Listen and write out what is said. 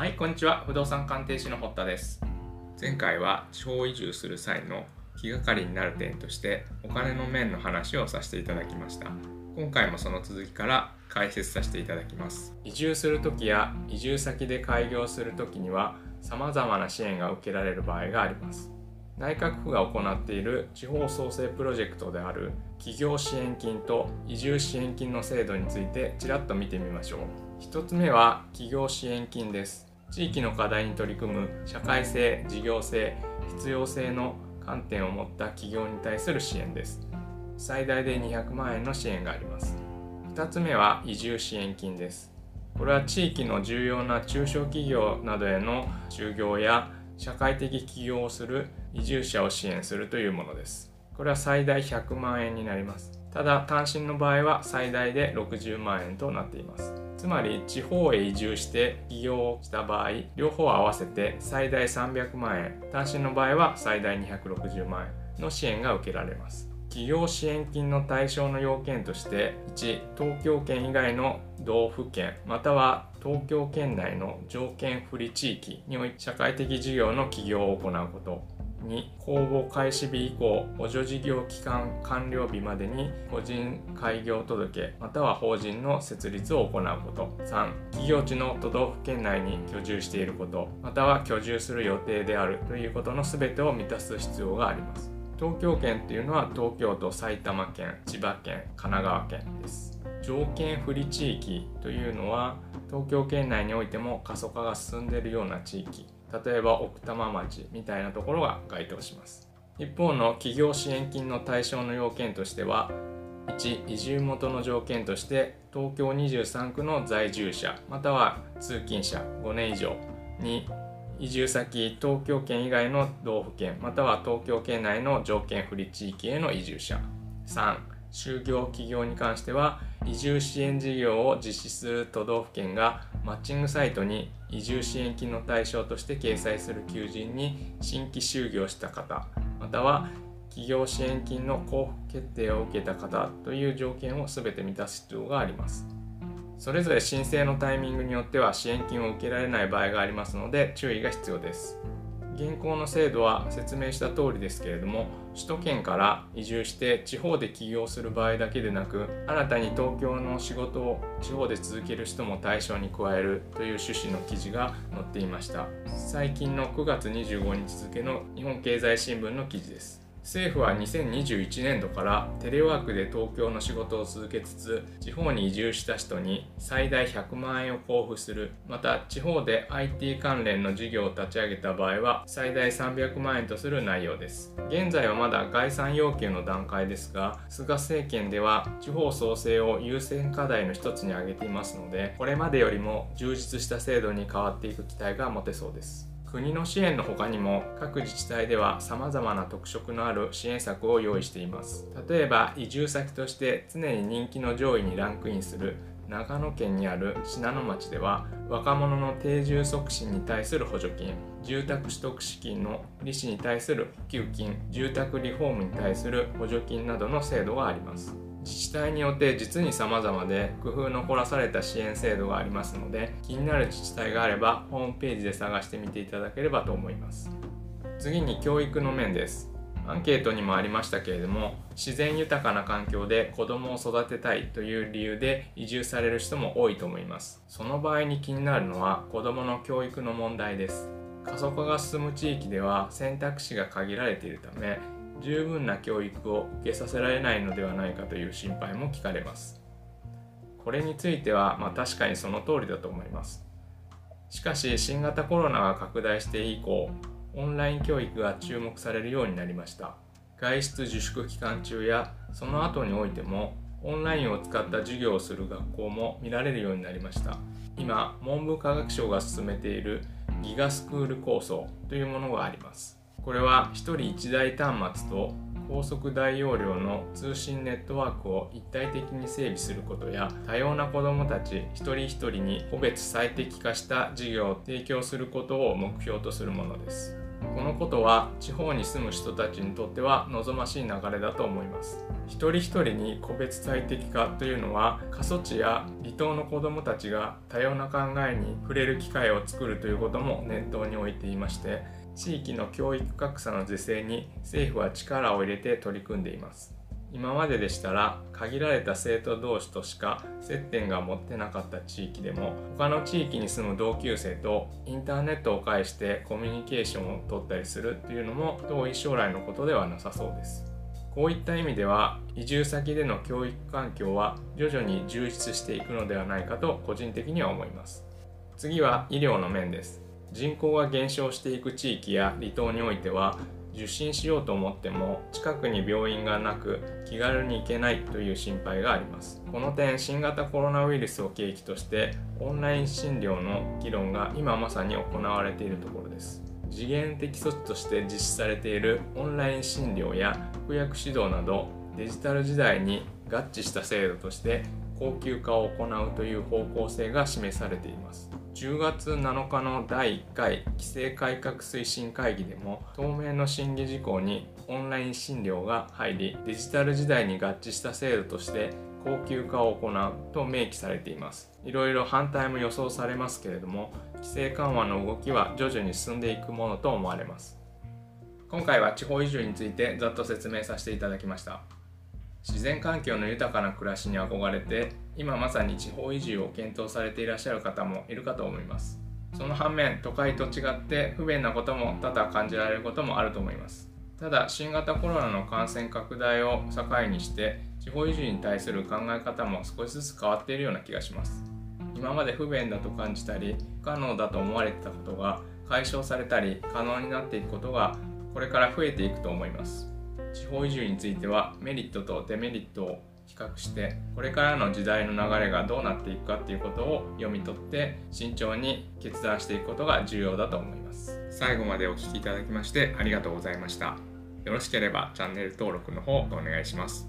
はいこんにちは。不動産鑑定士の堀田です。前回は地方移住する際の気がかりになる点としてお金の面の話をさせていただきました。今回もその続きから解説させていただきます。移住する時や移住先で開業する時には様々な支援が受けられる場合があります。内閣府が行っている地方創生プロジェクトである企業支援金と移住支援金の制度についてちらっと見てみましょう。1つ目は企業支援金です。地域の課題に取り組む社会性事業性必要性の観点を持った企業に対する支援です。最大で200万円の支援があります。2つ目は移住支援金です。これは地域の重要な中小企業などへの就業や社会的起業をする移住者を支援するというものです。これは最大100万円になります。ただ単身の場合は最大で60万円となっています。つまり地方へ移住して起業をした場合両方合わせて最大300万円単身の場合は最大260万円の支援が受けられます。企業支援金の対象の要件として1東京圏以外の道府県または東京圏内の条件不利地域において社会的事業の起業を行うこと。2公募開始日以降補助事業期間完了日までに個人開業届または法人の設立を行うこと。3企業地の都道府県内に居住していること。または居住する予定であるということの全てを満たす必要があります。東京圏っていうのは東京都埼玉県千葉県神奈川県です。条件不利地域というのは東京圏内においても過疎化が進んでいるような地域。例えば奥多摩町みたいなところが該当します。一方の企業支援金の対象の要件としては1移住元の条件として東京23区の在住者または通勤者5年以上2移住先東京圏以外の道府県または東京圏内の条件不利地域への移住者。3就業企業に関しては移住支援事業を実施する都道府県がマッチングサイトに移住支援金の対象として掲載する求人に新規就業した方または企業支援金の交付決定を受けた方という条件を全て満たす必要があります。それぞれ申請のタイミングによっては支援金を受けられない場合がありますので注意が必要です。現行の制度は説明した通りですけれども首都圏から移住して地方で起業する場合だけでなく新たに東京の仕事を地方で続ける人も対象に加えるという趣旨の記事が載っていました。最近の9月25日付の日本経済新聞の記事です。政府は2021年度からテレワークで東京の仕事を続けつつ地方に移住した人に最大100万円を交付する。また地方で IT 関連の事業を立ち上げた場合は最大300万円とする内容です。現在はまだ概算要求の段階ですが菅政権では地方創生を優先課題の一つに挙げていますのでこれまでよりも充実した制度に変わっていく期待が持てそうです。国の支援の他にも各自治体では様々な特色のある支援策を用意しています。例えば移住先として常に人気の上位にランクインする長野県にある信濃町では若者の定住促進に対する補助金住宅取得資金の利子に対する普及金住宅リフォームに対する補助金などの制度があります。自治体によって実に様々で工夫の凝らされた支援制度がありますので気になる自治体があればホームページで探してみていただければと思います。次に教育の面です。アンケートにもありましたけれども自然豊かな環境で子供を育てたいという理由で移住される人も多いと思います。その場合に気になるのは子供の教育の問題です。過疎化が進む地域では選択肢が限られているため十分な教育を受けさせられないのではないかという心配も聞かれます。これについてはまあ確かにその通りだと思います。しかし新型コロナが拡大して以降オンライン教育が注目されるようになりました。外出自粛期間中やその後においてもオンラインを使った授業をする学校も見られるようになりました。今文部科学省が進めているギガスクール構想というものがあります。これは1人1台端末と高速大容量の通信ネットワークを一体的に整備することや多様な子どもたち一人一人に個別最適化した授業を提供することを目標とするものです。このことは地方に住む人たちにとっては望ましい流れだと思います。一人一人に個別最適化というのは過疎地や離島の子どもたちが多様な考えに触れる機会を作るということも念頭に置いていまして地域の教育格差の是正に政府は力を入れて取り組んでいます。今まででしたら限られた生徒同士としか接点が持ってなかった地域でも他の地域に住む同級生とインターネットを介してコミュニケーションを取ったりするっていうのも遠い将来のことではなさそうです。こういった意味では移住先での教育環境は徐々に充実していくのではないかと個人的には思います。次は医療の面です。人口が減少していく地域や離島においては受診しようと思っても近くに病院がなく気軽に行けないという心配があります。この点新型コロナウイルスを契機としてオンライン診療の議論が今まさに行われているところです。次元的措置として実施されているオンライン診療や服薬指導などデジタル時代に合致した制度として高級化を行うという方向性が示されています。10月7日の第1回規制改革推進会議でも当面の審議事項にオンライン診療が入りデジタル時代に合致した制度として高級化を行うと明記されています。いろいろ反対も予想されますけれども規制緩和の動きは徐々に進んでいくものと思われます。今回は地方移住についてざっと説明させていただきました。自然環境の豊かな暮らしに憧れて今まさに地方移住を検討されていらっしゃる方もいるかと思います。その反面都会と違って不便なことも多々感じられることもあると思います。ただ新型コロナの感染拡大を境にして地方移住に対する考え方も少しずつ変わっているような気がします。今まで不便だと感じたり不可能だと思われてたことが解消されたり可能になっていくことがこれから増えていくと思います。地方移住についてはメリットとデメリットを比較してこれからの時代の流れがどうなっていくかっていうことを読み取って慎重に決断していくことが重要だと思います。最後までお聴きいただきましてありがとうございました。よろしければチャンネル登録の方お願いします。